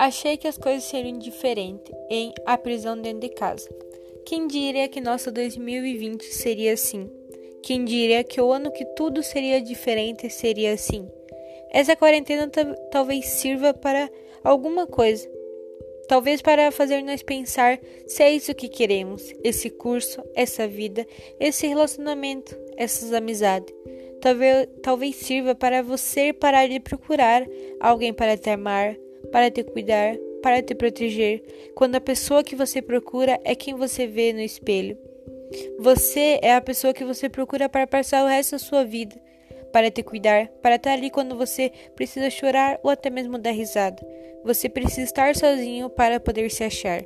Achei que as coisas seriam diferentes em A Prisão Dentro de Casa. Quem diria que nosso 2020 seria assim? Quem diria que o ano que tudo seria diferente seria assim? Essa quarentena talvez sirva para alguma coisa. Talvez para fazer nós pensar se é isso que queremos, esse curso, essa vida, esse relacionamento, essas amizades. Talvez, talvez sirva para você parar de procurar alguém para te amar, para te cuidar, para te proteger, quando a pessoa que você procura é quem você vê no espelho. Você é a pessoa que você procura para passar o resto da sua vida, para te cuidar, para estar ali quando você precisa chorar ou até mesmo dar risada. Você precisa estar sozinho para poder se achar.